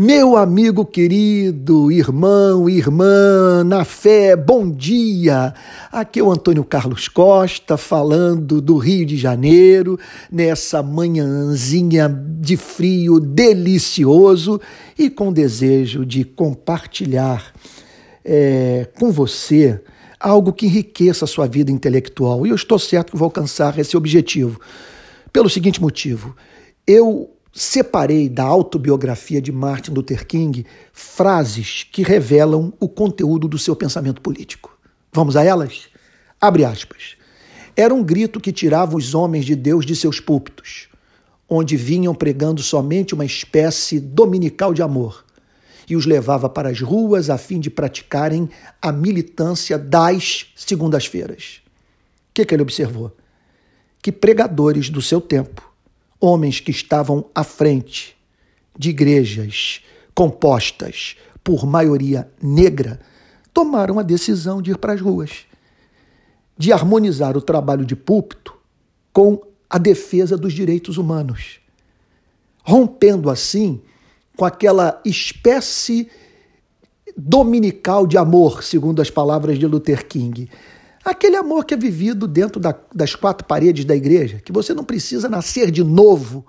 Meu amigo querido, irmão, irmã, na fé, bom dia. Aqui é o Antônio Carlos Costa falando do Rio de Janeiro, nessa manhãzinha de frio delicioso e com desejo de compartilhar é, com você algo que enriqueça a sua vida intelectual. E eu estou certo que vou alcançar esse objetivo. Pelo seguinte motivo, eu separei da autobiografia de Martin Luther King frases que revelam o conteúdo do seu pensamento político. Vamos a elas? Abre aspas. Era um grito que tirava os homens de Deus de seus púlpitos, onde vinham pregando somente uma espécie dominical de amor, e os levava para as ruas a fim de praticarem a militância das segundas-feiras. O que, que ele observou? Que pregadores do seu tempo homens que estavam à frente de igrejas compostas por maioria negra, tomaram a decisão de ir para as ruas, de harmonizar o trabalho de púlpito com a defesa dos direitos humanos, rompendo assim com aquela espécie dominical de amor, segundo as palavras de Luther King, Aquele amor que é vivido dentro da, das quatro paredes da igreja, que você não precisa nascer de novo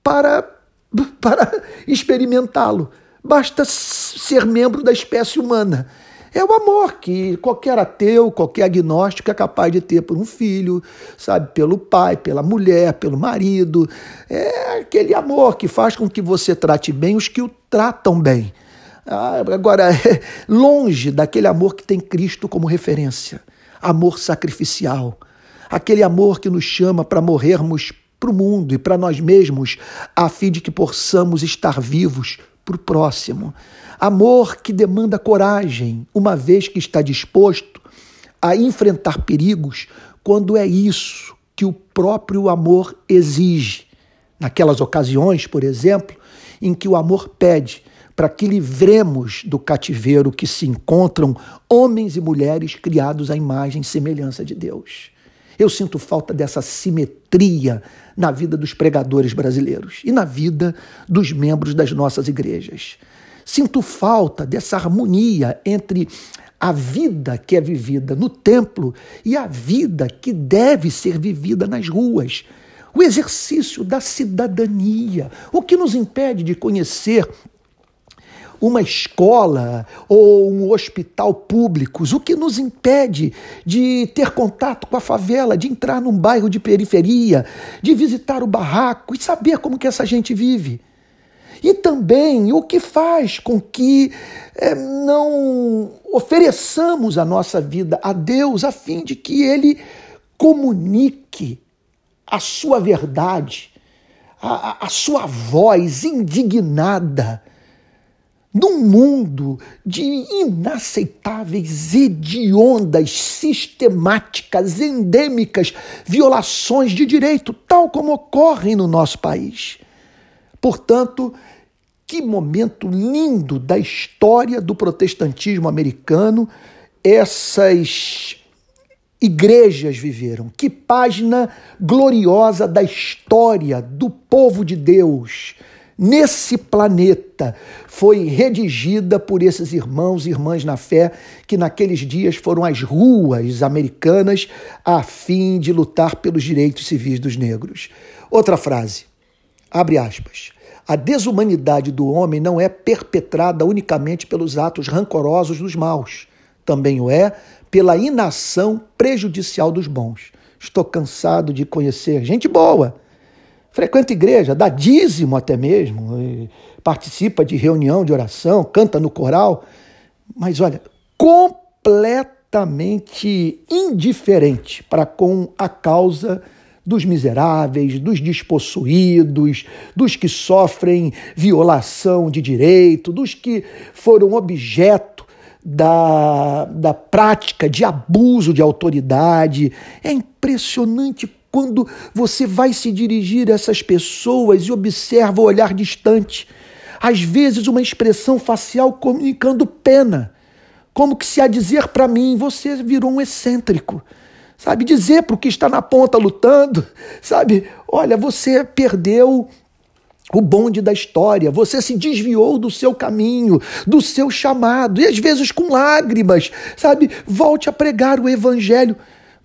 para, para experimentá-lo. Basta ser membro da espécie humana. É o amor que qualquer ateu, qualquer agnóstico é capaz de ter por um filho, sabe? Pelo pai, pela mulher, pelo marido. É aquele amor que faz com que você trate bem os que o tratam bem. Ah, agora, longe daquele amor que tem Cristo como referência amor sacrificial, aquele amor que nos chama para morrermos para o mundo e para nós mesmos, a fim de que possamos estar vivos para o próximo. Amor que demanda coragem, uma vez que está disposto a enfrentar perigos quando é isso que o próprio amor exige. Naquelas ocasiões, por exemplo, em que o amor pede para que livremos do cativeiro que se encontram homens e mulheres criados à imagem e semelhança de Deus. Eu sinto falta dessa simetria na vida dos pregadores brasileiros e na vida dos membros das nossas igrejas. Sinto falta dessa harmonia entre a vida que é vivida no templo e a vida que deve ser vivida nas ruas. O exercício da cidadania, o que nos impede de conhecer uma escola ou um hospital públicos, o que nos impede de ter contato com a favela, de entrar num bairro de periferia, de visitar o barraco e saber como que essa gente vive. E também o que faz com que é, não ofereçamos a nossa vida a Deus a fim de que Ele comunique a sua verdade, a, a sua voz indignada num mundo de inaceitáveis, hediondas, sistemáticas, endêmicas violações de direito, tal como ocorrem no nosso país. Portanto, que momento lindo da história do protestantismo americano essas igrejas viveram. Que página gloriosa da história do povo de Deus nesse planeta foi redigida por esses irmãos e irmãs na fé que naqueles dias foram às ruas americanas a fim de lutar pelos direitos civis dos negros. Outra frase, abre aspas. A desumanidade do homem não é perpetrada unicamente pelos atos rancorosos dos maus, também o é pela inação prejudicial dos bons. Estou cansado de conhecer gente boa frequenta igreja, dá dízimo até mesmo, participa de reunião de oração, canta no coral, mas olha, completamente indiferente para com a causa dos miseráveis, dos despossuídos, dos que sofrem violação de direito, dos que foram objeto da, da prática de abuso de autoridade. É impressionante quando você vai se dirigir a essas pessoas e observa o olhar distante, às vezes uma expressão facial comunicando pena, como que se a dizer para mim, você virou um excêntrico. Sabe, dizer para o que está na ponta lutando, sabe, olha, você perdeu o bonde da história, você se desviou do seu caminho, do seu chamado, e às vezes com lágrimas, sabe? Volte a pregar o evangelho.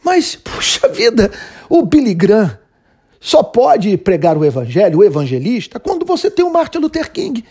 Mas, puxa vida, o Billy Graham só pode pregar o evangelho, o evangelista, quando você tem o Martin Luther King.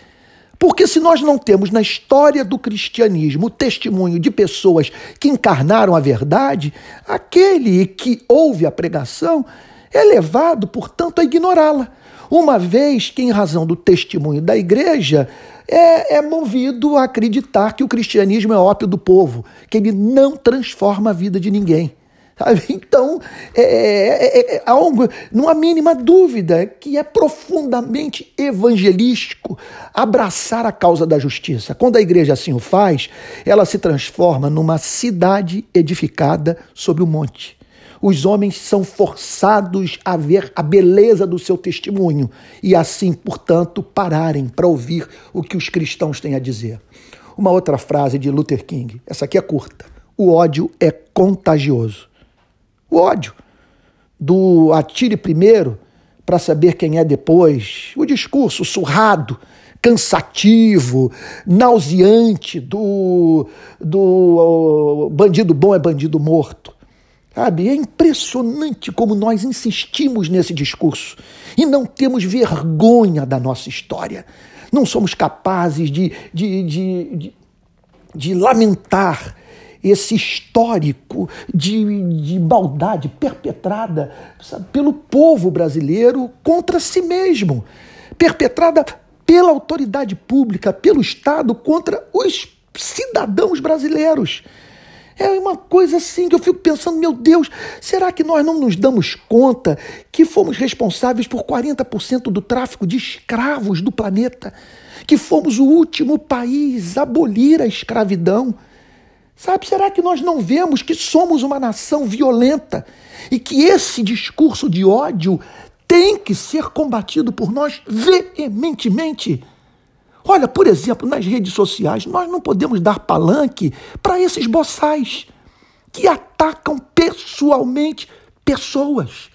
Porque se nós não temos na história do cristianismo o testemunho de pessoas que encarnaram a verdade, aquele que ouve a pregação é levado, portanto, a ignorá-la. Uma vez que, em razão do testemunho da igreja, é, é, movido a acreditar que o cristianismo é ópio do povo, que ele não transforma a vida de ninguém. Sabe? Então, é, é, é, é há um, não há mínima dúvida que é profundamente evangelístico abraçar a causa da justiça. Quando a igreja assim o faz, ela se transforma numa cidade edificada sobre o monte. Os homens são forçados a ver a beleza do seu testemunho e, assim, portanto, pararem para ouvir o que os cristãos têm a dizer. Uma outra frase de Luther King, essa aqui é curta: o ódio é contagioso. O ódio do atire primeiro para saber quem é depois, o discurso surrado, cansativo, nauseante do, do bandido bom é bandido morto. Sabe? É impressionante como nós insistimos nesse discurso e não temos vergonha da nossa história. Não somos capazes de, de, de, de, de lamentar esse histórico de, de maldade perpetrada sabe, pelo povo brasileiro contra si mesmo, perpetrada pela autoridade pública, pelo Estado contra os cidadãos brasileiros. É uma coisa assim que eu fico pensando, meu Deus, será que nós não nos damos conta que fomos responsáveis por 40% do tráfico de escravos do planeta? Que fomos o último país a abolir a escravidão? Sabe, será que nós não vemos que somos uma nação violenta e que esse discurso de ódio tem que ser combatido por nós veementemente? Olha, por exemplo, nas redes sociais, nós não podemos dar palanque para esses boçais que atacam pessoalmente pessoas,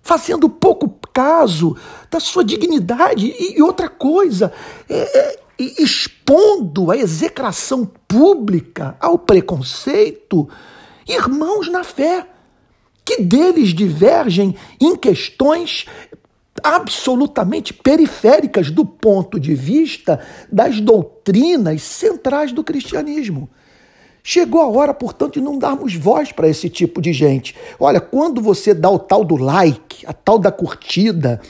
fazendo pouco caso da sua dignidade e, outra coisa, é, é, expondo a execração pública ao preconceito irmãos na fé, que deles divergem em questões absolutamente periféricas do ponto de vista das doutrinas centrais do cristianismo. Chegou a hora, portanto, de não darmos voz para esse tipo de gente. Olha, quando você dá o tal do like, a tal da curtida,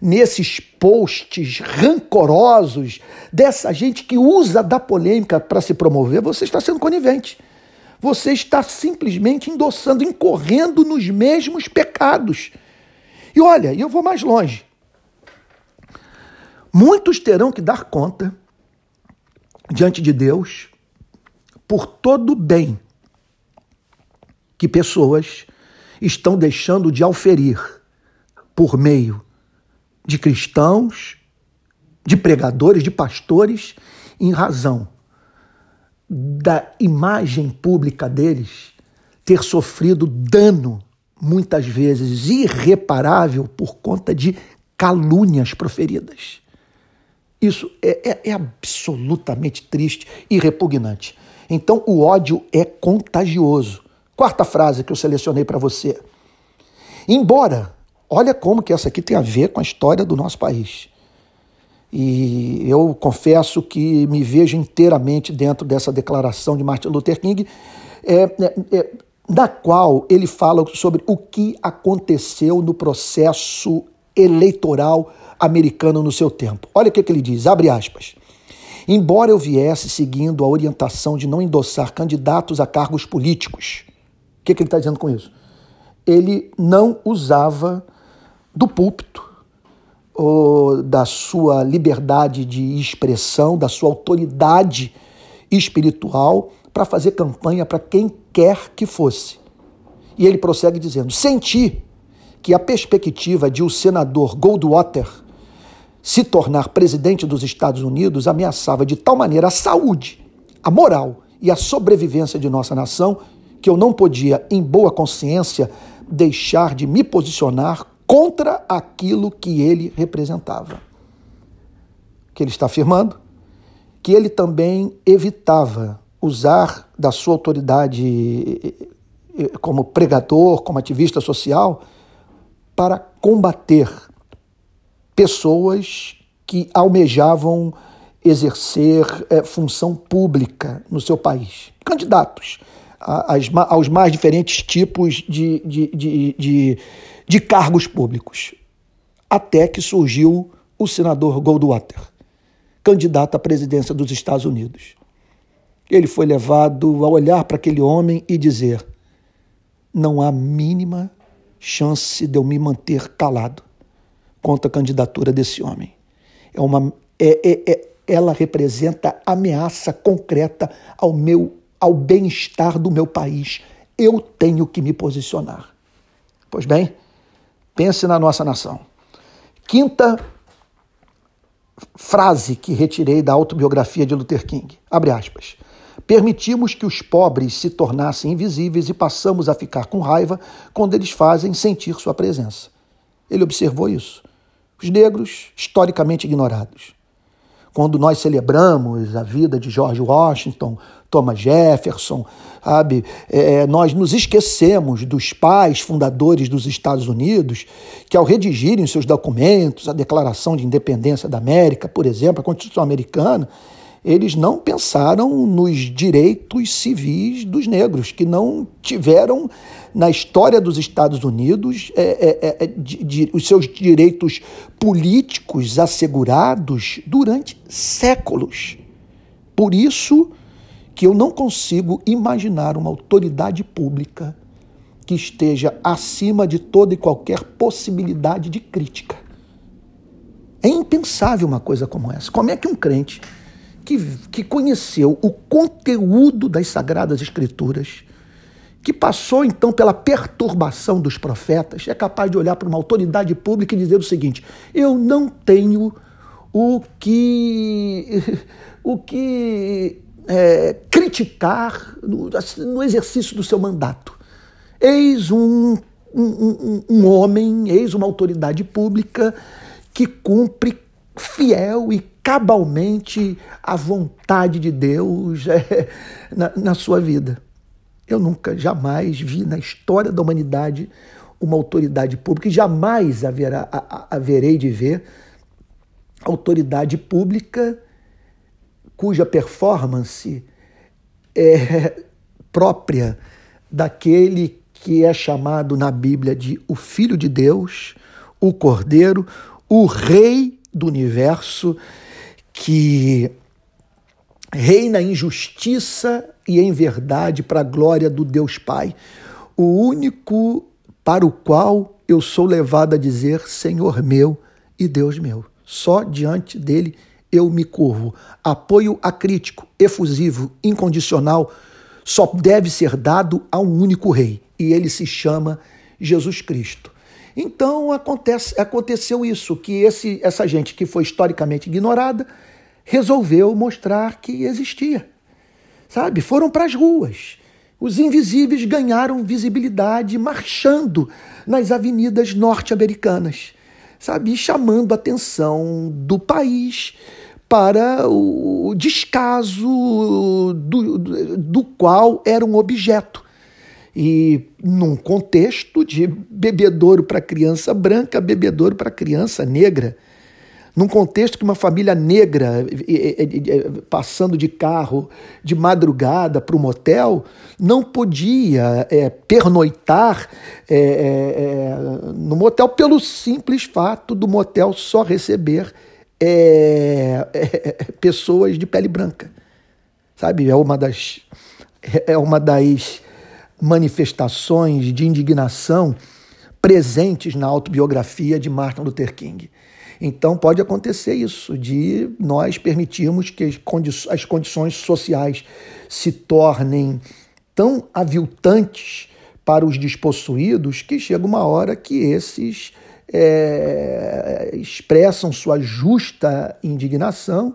nesses posts rancorosos dessa gente que usa da polêmica para se promover, você está sendo conivente. Você está simplesmente endossando, incorrendo nos mesmos pecados. E olha, eu vou mais longe. Muitos terão que dar conta diante de Deus por todo o bem que pessoas estão deixando de auferir por meio de cristãos, de pregadores, de pastores, em razão da imagem pública deles ter sofrido dano muitas vezes irreparável por conta de calúnias proferidas. Isso é, é, é, absolutamente triste e repugnante. Então, o ódio é contagioso. Quarta frase que eu selecionei para você. Embora, olha como que essa aqui tem a ver com a história do nosso país. E eu confesso que me vejo inteiramente dentro dessa declaração de Martin Luther King. É, é, é da qual ele fala sobre o que aconteceu no processo eleitoral americano no seu tempo. Olha o que, que ele diz, abre aspas. Embora eu viesse seguindo a orientação de não endossar candidatos a cargos políticos, o que, que ele está dizendo com isso? Ele não usava do púlpito, ou da sua liberdade de expressão, da sua autoridade espiritual para fazer campanha para quem quer que fosse. E ele prossegue dizendo: Senti que a perspectiva de o senador Goldwater se tornar presidente dos Estados Unidos ameaçava de tal maneira a saúde, a moral e a sobrevivência de nossa nação que eu não podia, em boa consciência, deixar de me posicionar contra aquilo que ele representava. que ele está afirmando? Que ele também evitava usar da sua autoridade eh, como pregador, como ativista social, para combater pessoas que almejavam exercer é, função pública no seu país. Candidatos as, aos mais diferentes tipos de, de, de, de, de cargos públicos. Até que surgiu o senador Goldwater, candidato à presidência dos Estados Unidos. Ele foi levado a olhar para aquele homem e dizer: não há mínima chance de eu me manter calado contra a candidatura desse homem. É uma, é, é, é, ela representa ameaça concreta ao meu ao bem-estar do meu país. Eu tenho que me posicionar. Pois bem, pense na nossa nação. Quinta frase que retirei da autobiografia de Luther King. Abre aspas. Permitimos que os pobres se tornassem invisíveis e passamos a ficar com raiva quando eles fazem sentir sua presença. Ele observou isso. Os negros, historicamente ignorados. Quando nós celebramos a vida de George Washington, Thomas Jefferson, sabe? É, nós nos esquecemos dos pais fundadores dos Estados Unidos que, ao redigirem seus documentos, a Declaração de Independência da América, por exemplo, a Constituição Americana, eles não pensaram nos direitos civis dos negros, que não tiveram na história dos Estados Unidos é, é, é, é de, de, os seus direitos políticos assegurados durante séculos. Por isso que eu não consigo imaginar uma autoridade pública que esteja acima de toda e qualquer possibilidade de crítica. É impensável uma coisa como essa. Como é que um crente que, que conheceu o conteúdo das Sagradas Escrituras, que passou então pela perturbação dos profetas, é capaz de olhar para uma autoridade pública e dizer o seguinte: eu não tenho o que, o que é, criticar no, no, exercício do seu mandato. Eis um, um, um, um homem, eis uma autoridade pública que cumpre fiel e cabalmente a vontade de Deus é, na, na sua vida. Eu nunca, jamais vi na história da humanidade uma autoridade pública, e jamais haverá, haverei de ver autoridade pública cuja performance é própria daquele que é chamado na Bíblia de o Filho de Deus, o Cordeiro, o Rei do universo que reina em justiça e em verdade para a glória do Deus Pai, o único para o qual eu sou levado a dizer Senhor meu e Deus meu. Só diante dele eu me curvo. Apoio acrítico, efusivo, incondicional só deve ser dado a um único rei, e ele se chama Jesus Cristo. Então acontece, aconteceu isso, que esse, essa gente que foi historicamente ignorada resolveu mostrar que existia. Sabe? Foram para as ruas. Os invisíveis ganharam visibilidade marchando nas avenidas norte-americanas, sabe? E chamando a atenção do país para o descaso do, do qual era um objeto e num contexto de bebedouro para criança branca, bebedouro para criança negra. Num contexto que uma família negra passando de carro de madrugada para o motel não podia é, pernoitar é, é, é, no motel pelo simples fato do motel só receber é, é, pessoas de pele branca. Sabe? É uma das, é uma das manifestações de indignação presentes na autobiografia de Martin Luther King. Então pode acontecer isso, de nós permitirmos que as, condi as condições sociais se tornem tão aviltantes para os despossuídos que chega uma hora que esses é, expressam sua justa indignação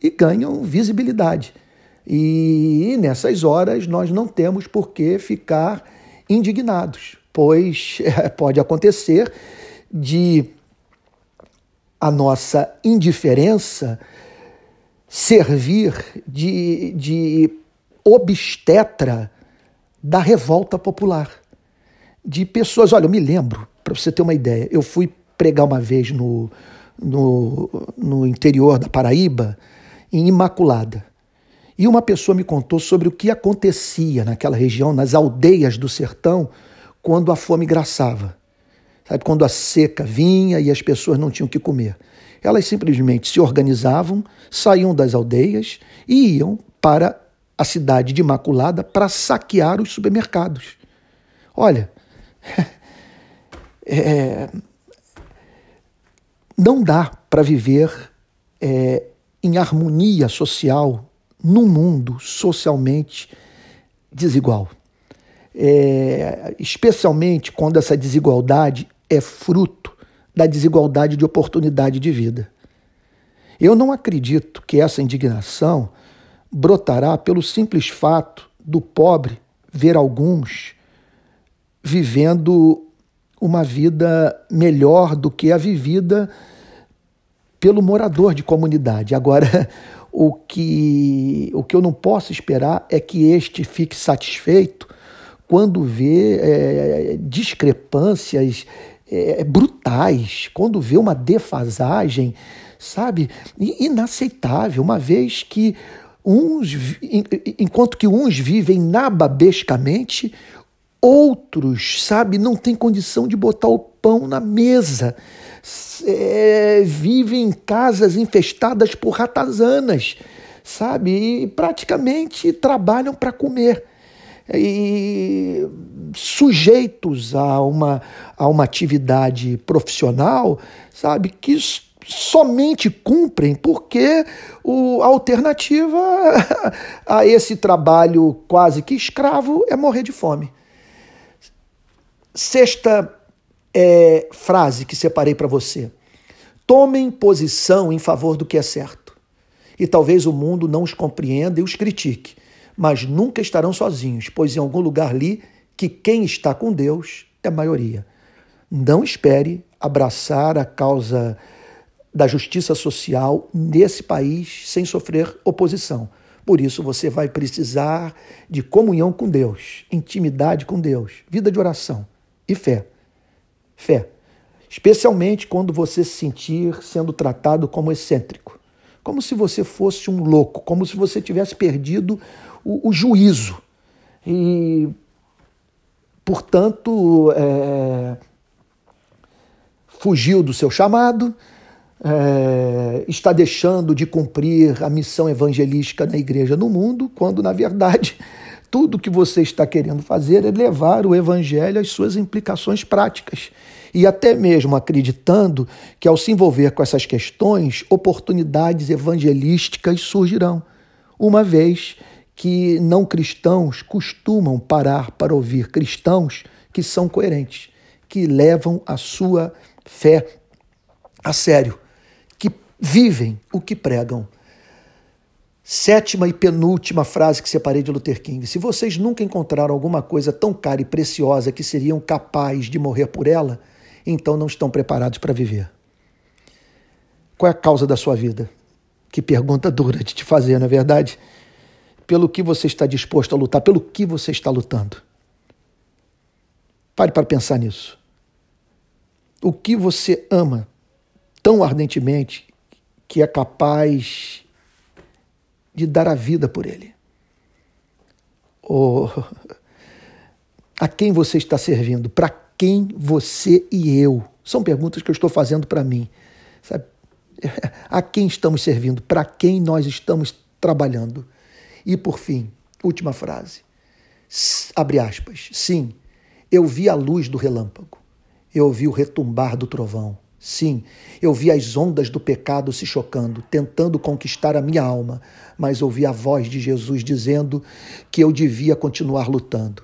e ganham visibilidade. E nessas horas nós não temos por que ficar indignados, pois pode acontecer de a nossa indiferença servir de, de obstetra da revolta popular. De pessoas. Olha, eu me lembro, para você ter uma ideia, eu fui pregar uma vez no, no, no interior da Paraíba, em Imaculada. E uma pessoa me contou sobre o que acontecia naquela região, nas aldeias do sertão, quando a fome graçava. Sabe, quando a seca vinha e as pessoas não tinham o que comer. Elas simplesmente se organizavam, saíam das aldeias e iam para a cidade de Imaculada para saquear os supermercados. Olha, é, não dá para viver é, em harmonia social num mundo socialmente desigual. É, especialmente quando essa desigualdade é fruto da desigualdade de oportunidade de vida. Eu não acredito que essa indignação brotará pelo simples fato do pobre ver alguns vivendo uma vida melhor do que a vivida pelo morador de comunidade. Agora, o que, o que eu não posso esperar é que este fique satisfeito quando vê é, discrepâncias é, brutais, quando vê uma defasagem, sabe, inaceitável, uma vez que uns, enquanto que uns vivem nababescamente, outros, sabe, não têm condição de botar o pão na mesa é, vivem em casas infestadas por ratazanas, sabe? E praticamente trabalham para comer. E sujeitos a uma, a uma atividade profissional, sabe, que somente cumprem porque o, a alternativa a esse trabalho quase que escravo é morrer de fome. Sexta é, frase que separei para você. Tomem posição em favor do que é certo. E talvez o mundo não os compreenda e os critique, mas nunca estarão sozinhos, pois em algum lugar li que quem está com Deus é maioria. Não espere abraçar a causa da justiça social nesse país sem sofrer oposição. Por isso você vai precisar de comunhão com Deus, intimidade com Deus, vida de oração e fé fé, especialmente quando você se sentir sendo tratado como excêntrico, como se você fosse um louco, como se você tivesse perdido o, o juízo. E, portanto, é, fugiu do seu chamado, é, está deixando de cumprir a missão evangelística na igreja no mundo, quando na verdade tudo que você está querendo fazer é levar o evangelho às suas implicações práticas e até mesmo acreditando que ao se envolver com essas questões, oportunidades evangelísticas surgirão, uma vez que não cristãos costumam parar para ouvir cristãos que são coerentes, que levam a sua fé a sério, que vivem o que pregam. Sétima e penúltima frase que separei de Luther King. Se vocês nunca encontraram alguma coisa tão cara e preciosa que seriam capazes de morrer por ela, então não estão preparados para viver. Qual é a causa da sua vida? Que pergunta dura de te fazer, não é verdade? Pelo que você está disposto a lutar, pelo que você está lutando. Pare para pensar nisso. O que você ama tão ardentemente que é capaz de dar a vida por ele? Ou a quem você está servindo? Para quem você e eu? São perguntas que eu estou fazendo para mim. Sabe? A quem estamos servindo? Para quem nós estamos trabalhando? E por fim, última frase. Abre aspas. Sim, eu vi a luz do relâmpago. Eu ouvi o retumbar do trovão. Sim, eu vi as ondas do pecado se chocando, tentando conquistar a minha alma, mas ouvi a voz de Jesus dizendo que eu devia continuar lutando.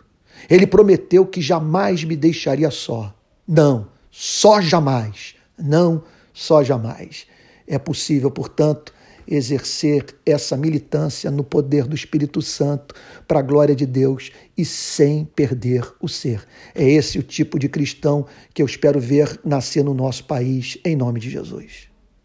Ele prometeu que jamais me deixaria só. Não, só jamais. Não, só jamais. É possível, portanto, exercer essa militância no poder do Espírito Santo para a glória de Deus e sem perder o ser. É esse o tipo de cristão que eu espero ver nascer no nosso país, em nome de Jesus.